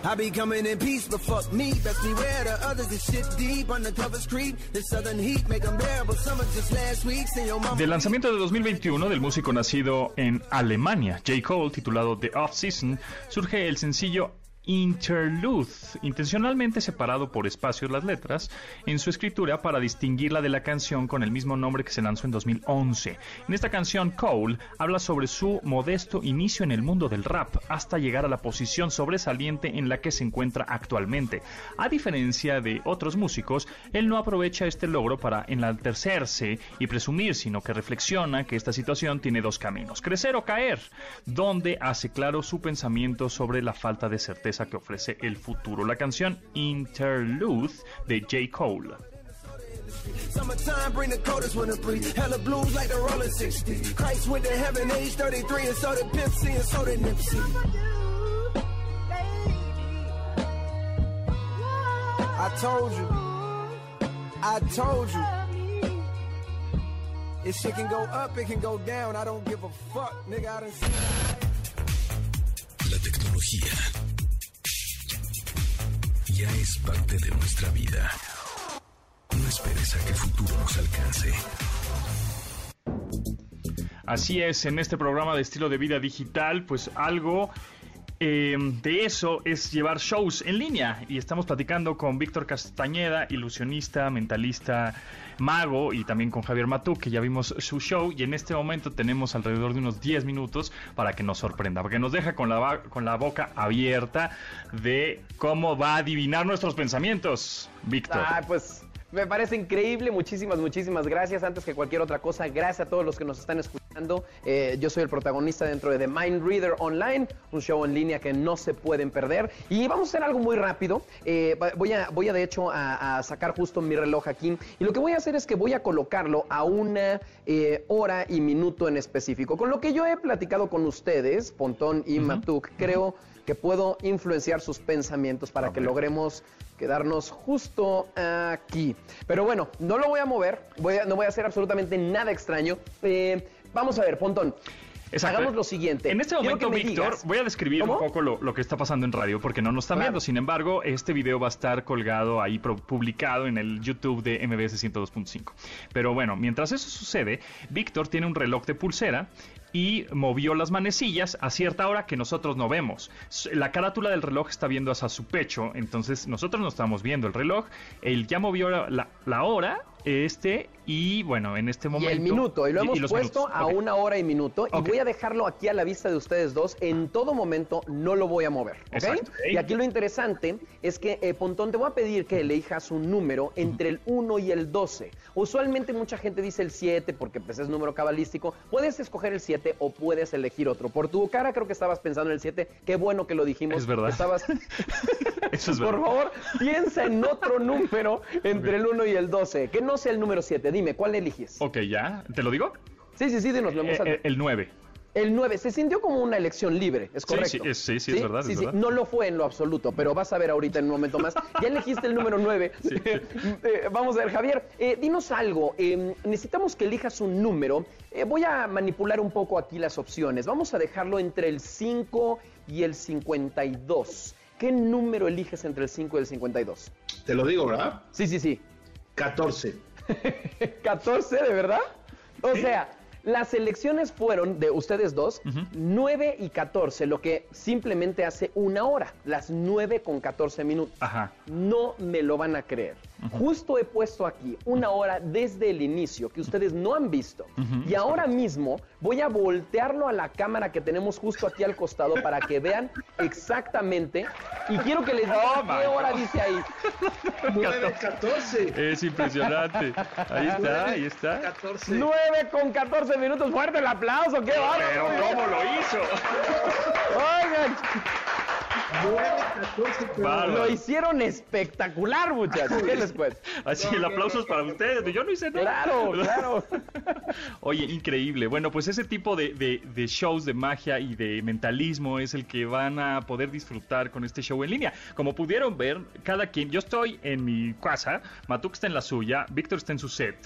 Speaker 11: I be coming in peace, but fuck me. Best beware the others that shit deep. Undercovers creep. The southern heat make them bearable. Summer just last week. Send your mama.
Speaker 3: Del lanzamiento de 2021 del músico nacido en Alemania, J. Cole, titulado The Off Season, surge el sencillo Interlude, intencionalmente separado por espacios las letras en su escritura para distinguirla de la canción con el mismo nombre que se lanzó en 2011. En esta canción, Cole habla sobre su modesto inicio en el mundo del rap hasta llegar a la posición sobresaliente en la que se encuentra actualmente. A diferencia de otros músicos, él no aprovecha este logro para enaltecerse y presumir, sino que reflexiona que esta situación tiene dos caminos, crecer o caer, donde hace claro su pensamiento sobre la falta de certeza que ofrece el futuro. La canción Interlude de J. Cole.
Speaker 11: Summertime bring the coldest winter breeze. Hella blues like the rolling 60. Christ went to heaven age 33 and so did Pimp C and so did Nipsey. I told you. I told you. If shit can go up, it can go down. I don't give a fuck, nigga. I done seen
Speaker 1: La tecnología es parte de nuestra vida. No esperes a que el futuro nos alcance.
Speaker 3: Así es, en este programa de estilo de vida digital, pues algo eh, de eso es llevar shows en línea. Y estamos platicando con Víctor Castañeda, ilusionista, mentalista, mago, y también con Javier Matú, que ya vimos su show. Y en este momento tenemos alrededor de unos 10 minutos para que nos sorprenda, porque nos deja con la, con la boca abierta de cómo va a adivinar nuestros pensamientos, Víctor.
Speaker 10: Ah, pues me parece increíble. Muchísimas, muchísimas gracias. Antes que cualquier otra cosa, gracias a todos los que nos están escuchando. Eh, yo soy el protagonista dentro de The Mind Reader Online, un show en línea que no se pueden perder. Y vamos a hacer algo muy rápido. Eh, voy, a, voy a, de hecho, a, a sacar justo mi reloj aquí. Y lo que voy a hacer es que voy a colocarlo a una eh, hora y minuto en específico. Con lo que yo he platicado con ustedes, Pontón y Matuk, creo que puedo influenciar sus pensamientos para que logremos quedarnos justo aquí. Pero bueno, no lo voy a mover, voy a- no voy a hacer absolutamente nada extraño. Eh, vamos a ver, Pontón.
Speaker 3: Exacto.
Speaker 10: Hagamos lo siguiente.
Speaker 3: En este momento, Víctor, voy a describir
Speaker 10: ¿Cómo?
Speaker 3: un poco lo, lo que está pasando en radio porque no nos están
Speaker 10: Claro.
Speaker 3: viendo. Sin embargo, este video va a estar colgado ahí, publicado en el YouTube de MBS 102.5. Pero bueno, mientras eso sucede, Víctor tiene un reloj de pulsera y movió las manecillas a cierta hora que nosotros no vemos. La carátula del reloj está viendo hacia su pecho, entonces nosotros no estamos viendo el reloj. Él ya movió la hora este y bueno, en este
Speaker 10: Y
Speaker 3: momento...
Speaker 10: el minuto, y lo hemos puesto
Speaker 3: minutos.
Speaker 10: a una hora y minuto, y voy a dejarlo aquí a la vista de ustedes dos. En todo momento no lo voy a mover, ¿ok?
Speaker 3: Exacto.
Speaker 10: Y aquí lo interesante es que, eh, Pontón, te voy a pedir que elijas un número entre el 1 y el 12. Usualmente mucha gente dice el 7 porque pues, es número cabalístico. Puedes escoger el 7 o puedes elegir otro. Por tu cara creo que estabas pensando en el 7. Qué bueno que lo dijimos.
Speaker 3: Es verdad.
Speaker 10: Estabas... <laughs>
Speaker 3: Eso es
Speaker 10: Por
Speaker 3: verdad.
Speaker 10: favor, piensa en otro número entre el 1 y el 12. Que no sea el número 7. Dime, ¿cuál eliges?
Speaker 3: Ok, ¿ya? ¿Te lo digo?
Speaker 10: Sí, sí, sí, dinos, lo hemos
Speaker 3: Eh, eh, el 9.
Speaker 10: El 9 se sintió como una elección libre, es
Speaker 3: Sí,
Speaker 10: correcto.
Speaker 3: sí, es- sí, sí, es verdad,
Speaker 10: Sí,
Speaker 3: es
Speaker 10: sí,
Speaker 3: verdad.
Speaker 10: no lo fue en lo absoluto, pero vas a ver ahorita en un momento más. Ya elegiste el número 9. <laughs> <laughs> vamos a ver, Javier, eh, dinos algo. Eh, necesitamos que elijas un número. Eh, voy a manipular un poco aquí las opciones. Vamos a dejarlo entre el 5 y el 52. ¿Qué número eliges entre el 5 y el 52?
Speaker 9: Te lo digo, ¿verdad?
Speaker 10: Sí, sí, sí.
Speaker 9: 14.
Speaker 10: 14, <laughs> ¿de verdad? O sea, las elecciones fueron de ustedes dos, 9 y 14, lo que simplemente hace una hora, las 9 con 14 minutos.
Speaker 3: Ajá.
Speaker 10: No me lo van a creer. Justo he puesto aquí una hora desde el inicio que ustedes no han visto. Y ahora mismo voy a voltearlo a la cámara que tenemos justo aquí al costado para que vean exactamente. Y quiero que les diga
Speaker 3: Oh,
Speaker 10: qué hora
Speaker 3: God.
Speaker 10: dice ahí.
Speaker 9: 9, 14.
Speaker 3: Es impresionante. Ahí está, ahí está.
Speaker 9: 14.
Speaker 10: 9 con 14 minutos. Fuerte el aplauso, qué bárbaro.
Speaker 3: Pero ¿cómo lo hizo?
Speaker 10: Oigan,
Speaker 9: 9, 14. pero-
Speaker 3: Bárbaro.
Speaker 10: lo hicieron espectacular, muchachos. ¿Qué les cuento?
Speaker 3: Así, el aplauso es para ustedes. Yo no hice nada.
Speaker 10: Claro, claro. <laughs>
Speaker 3: Oye, increíble. Bueno, pues ese tipo de, de- de shows de magia y de mentalismo es el que van a poder disfrutar con este show en línea. Como pudieron ver, cada quien, yo estoy en mi casa, Matuk está en la suya, Víctor está en su set,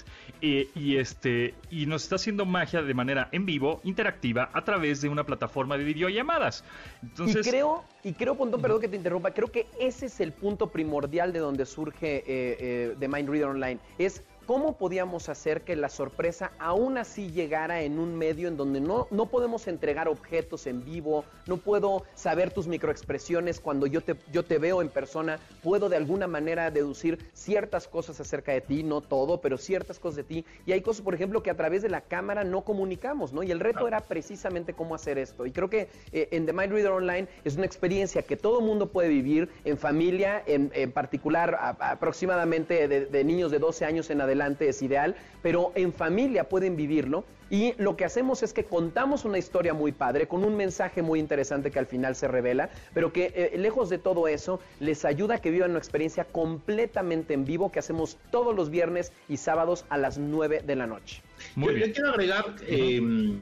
Speaker 3: eh, y este, y nos está haciendo magia de manera en vivo, interactiva, a través de una plataforma de videollamadas. Entonces,
Speaker 10: y creo, y creo, Pontón, perdón que te interrumpa, creo que ese es el punto primordial de donde surge eh, eh, The Mind Reader Online. Es cómo podíamos hacer que la sorpresa aún así llegara en un medio en donde no, no podemos entregar objetos en vivo, no puedo saber tus microexpresiones cuando yo te, yo te veo en persona, puedo de alguna manera deducir ciertas cosas acerca de ti, no todo, pero ciertas cosas de ti. Y hay cosas, por ejemplo, que a través de la cámara no comunicamos, ¿no? Y el reto era precisamente cómo hacer esto. Y creo que eh, en The Mind Reader Online es una experiencia que todo mundo puede vivir en familia, en, en particular a- aproximadamente de, de niños de 12 años en adelante es ideal, pero en familia pueden vivirlo. Y lo que hacemos es que contamos una historia muy padre, con un mensaje muy interesante que al final se revela, pero que eh, lejos de todo eso, les ayuda a que vivan una experiencia completamente en vivo que hacemos todos los viernes y sábados a las 9 de la noche.
Speaker 3: muy
Speaker 9: yo, yo
Speaker 3: bien.
Speaker 9: quiero agregar, eh,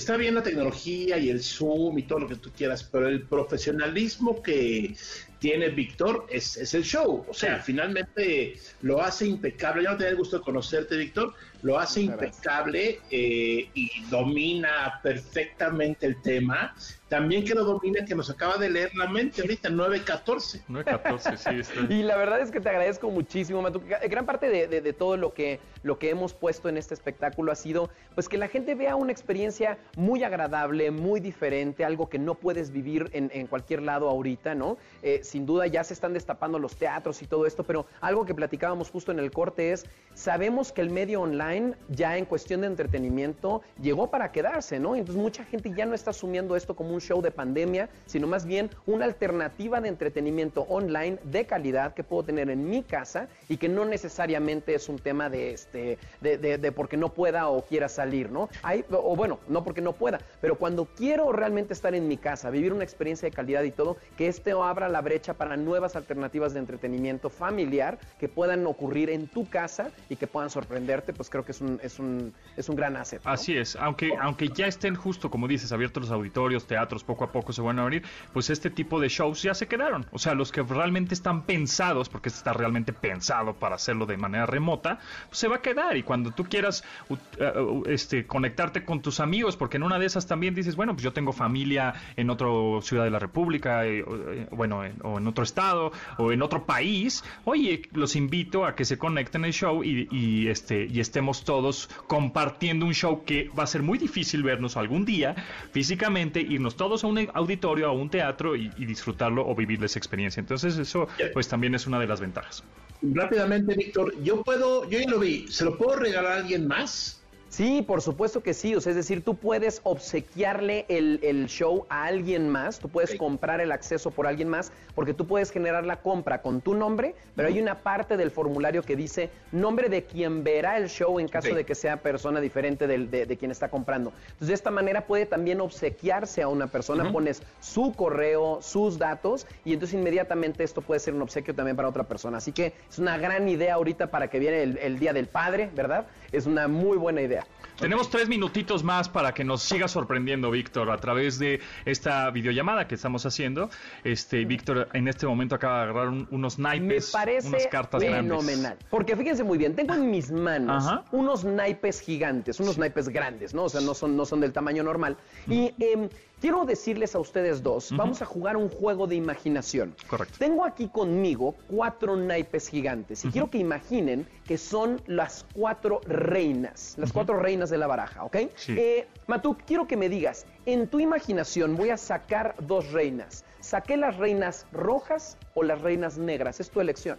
Speaker 9: está bien la tecnología y el Zoom y todo lo que tú quieras, pero el profesionalismo que tiene Víctor es, es el show. O sea,
Speaker 3: Sí.
Speaker 9: finalmente lo hace impecable. Yo no tenía el gusto de conocerte, Víctor. Lo hace
Speaker 10: Muchas
Speaker 9: impecable eh, y domina perfectamente el tema. También que lo domina, que nos acaba de leer la mente ahorita, 9-14.
Speaker 3: 9-14, <laughs> sí, está. <laughs>
Speaker 10: Y la verdad es que te agradezco muchísimo, Matu. Gra- Gran parte de, de- de todo lo que, lo que hemos puesto en este espectáculo ha sido pues que la gente vea una experiencia muy agradable, muy diferente, algo que no puedes vivir en, en cualquier lado ahorita, ¿no? Eh, sin duda ya se están destapando los teatros y todo esto, pero algo que platicábamos justo en el corte es, sabemos que el medio online ya en cuestión de entretenimiento llegó para quedarse, ¿no? Entonces mucha gente ya no está asumiendo esto como un show de pandemia, sino más bien una alternativa de entretenimiento online de calidad que puedo tener en mi casa y que no necesariamente es un tema de este de, de- de porque no pueda o quiera salir, ¿no? Hay, o bueno, no porque no pueda, pero cuando quiero realmente estar en mi casa, vivir una experiencia de calidad y todo, que esto abra la brecha para nuevas alternativas de entretenimiento familiar que puedan ocurrir en tu casa y que puedan sorprenderte, pues creo que es un, es un, es un gran asset. ¿no?
Speaker 3: Así es, aunque, aunque ya estén justo, como dices, abiertos los auditorios, teatros, poco a poco se van a abrir, pues este tipo de shows ya se quedaron. O sea, los que realmente están pensados, porque este está realmente pensado para hacerlo de manera remota, pues se va a quedar. Y cuando tú quieras uh, uh, este, conectarte con tus amigos, porque en una de esas también dices, bueno, pues yo tengo familia en otra ciudad de la República, eh, o, eh, bueno, en- o en otro estado, o en otro país, oye, los invito a que se conecten al show y, este, estemos todos compartiendo un show que va a ser muy difícil vernos algún día físicamente, irnos todos a un auditorio, a un teatro y, y disfrutarlo o vivir esa experiencia. Entonces eso pues también es una de las ventajas.
Speaker 9: rápidamente, Víctor, yo puedo, yo ya lo vi, ¿se lo puedo regalar a alguien más?
Speaker 10: Sí, por supuesto que sí. O sea, es decir, tú puedes obsequiarle el, el show a alguien más, tú puedes comprar el acceso por alguien más, porque tú puedes generar la compra con tu nombre, pero hay una parte del formulario que dice nombre de quien verá el show en caso de que sea persona diferente de, de quien está comprando. Entonces, de esta manera puede también obsequiarse a una persona, pones su correo, sus datos, y entonces inmediatamente esto puede ser un obsequio también para otra persona. Así que es una gran idea ahorita para que viene el, el Día del Padre, ¿verdad? Es una muy buena idea.
Speaker 3: Tenemos tres minutitos más para que nos siga sorprendiendo, Víctor, a través de esta videollamada que estamos haciendo. Este, Víctor, en este momento acaba de agarrar un- unos
Speaker 10: Me
Speaker 3: naipes,
Speaker 10: parece
Speaker 3: unas cartas
Speaker 10: fenomenal.
Speaker 3: grandes.
Speaker 10: Porque fíjense muy bien, tengo en mis manos
Speaker 3: Ajá.
Speaker 10: unos naipes gigantes, unos naipes grandes, ¿no? O sea, no son, no son del tamaño normal. Y em, quiero decirles a ustedes dos, vamos a jugar un juego de imaginación.
Speaker 3: Correcto.
Speaker 10: Tengo aquí conmigo cuatro naipes gigantes y quiero que imaginen que son las cuatro reinas, las cuatro reinas de la baraja, ¿ok?
Speaker 3: Sí.
Speaker 10: Eh, Matuk, quiero que me digas, en tu imaginación voy a sacar dos reinas. ¿Saqué las reinas rojas o las reinas negras? Es tu elección.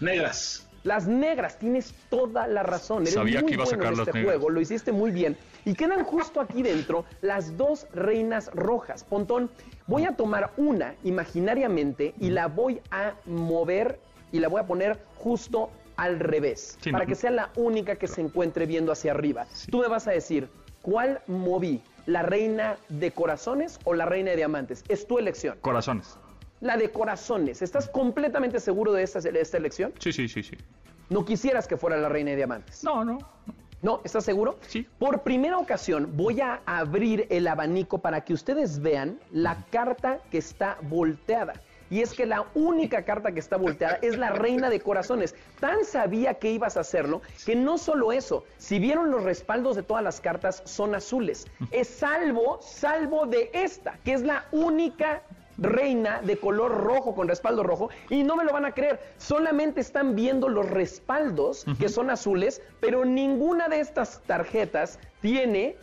Speaker 9: Negras.
Speaker 10: Las negras, tienes toda la razón. Eres
Speaker 3: Sabía
Speaker 10: muy
Speaker 3: que iba a
Speaker 10: bueno
Speaker 3: sacar
Speaker 10: en
Speaker 3: las
Speaker 10: este
Speaker 3: negras.
Speaker 10: juego, lo hiciste muy bien. Y quedan justo aquí dentro las dos reinas rojas. Pontón, voy a tomar una imaginariamente y la voy a mover y la voy a poner justo al revés,
Speaker 3: Sí,
Speaker 10: para
Speaker 3: no.
Speaker 10: que sea la única que se encuentre viendo hacia arriba. Tú me vas a decir, ¿cuál moví? ¿La reina de corazones o la reina de diamantes? Es tu elección.
Speaker 3: Corazones.
Speaker 10: La de corazones. ¿Estás completamente seguro de esta, de esta elección?
Speaker 3: Sí, sí, sí, sí.
Speaker 10: No quisieras que fuera la reina de diamantes.
Speaker 3: No, no.
Speaker 10: ¿No? ¿Estás seguro?
Speaker 3: Sí.
Speaker 10: Por primera ocasión voy a abrir el abanico para que ustedes vean la carta que está volteada. Y es que la única carta que está volteada es la reina de corazones. Tan sabía que ibas a hacerlo que no solo eso, si vieron los respaldos de todas las cartas son azules. Es salvo, salvo de esta, que es la única reina de color rojo con respaldo rojo y no me lo van a creer, solamente están viendo los respaldos que son azules, pero ninguna de estas tarjetas tiene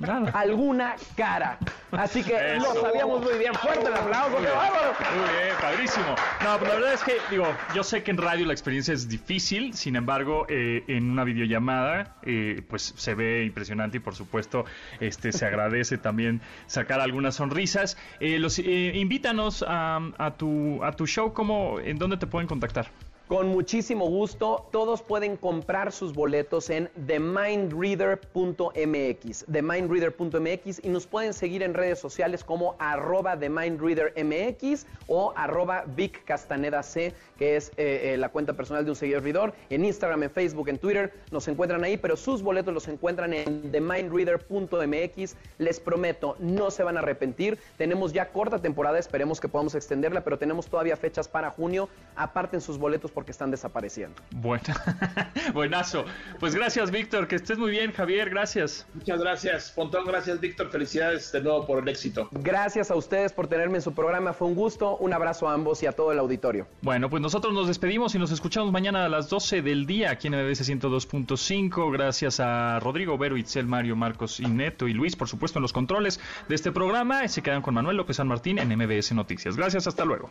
Speaker 3: Nada.
Speaker 10: alguna cara. Así que lo sabíamos muy bien. Fuerte el aplauso, qué bárbaro.
Speaker 3: Muy bien, padrísimo. No, pero la verdad es que, digo, yo sé que en radio la experiencia es difícil, sin embargo, eh, en una videollamada, eh, pues se ve impresionante y por supuesto, este, se agradece <laughs> también sacar algunas sonrisas. Eh, los, eh, invítanos a, a tu, a tu show, ¿cómo, ¿en dónde te pueden contactar?
Speaker 10: Con muchísimo gusto, todos pueden comprar sus boletos en themindreader.mx, themindreader.mx y nos pueden seguir en redes sociales como arroba themindreadermx o arroba Vic Castaneda C, que es eh, eh, la cuenta personal de un seguidor, en Instagram, en Facebook, en Twitter, nos encuentran ahí, pero sus boletos los encuentran en themindreader.mx. Les prometo, no se van a arrepentir. Tenemos ya corta temporada, esperemos que podamos extenderla, pero tenemos todavía fechas para junio. Aparten sus boletos porque están desapareciendo.
Speaker 3: Buena. <laughs> Buenazo. Pues gracias, Víctor, que estés muy bien, Javier, gracias.
Speaker 9: Muchas gracias, Pontón. Gracias, Víctor. Felicidades de nuevo por el éxito.
Speaker 10: Gracias a ustedes por tenerme en su programa, fue un gusto. Un abrazo a ambos y a todo el auditorio.
Speaker 3: Bueno, pues nosotros nos despedimos y nos escuchamos mañana a las 12 del día aquí en MBS 102.5. Gracias a Rodrigo, Vero, Itzel, Mario, Marcos, Ineto y Luis, por supuesto, en los controles de este programa. Se quedan con Manuel López San Martín en MBS Noticias. Gracias, hasta luego.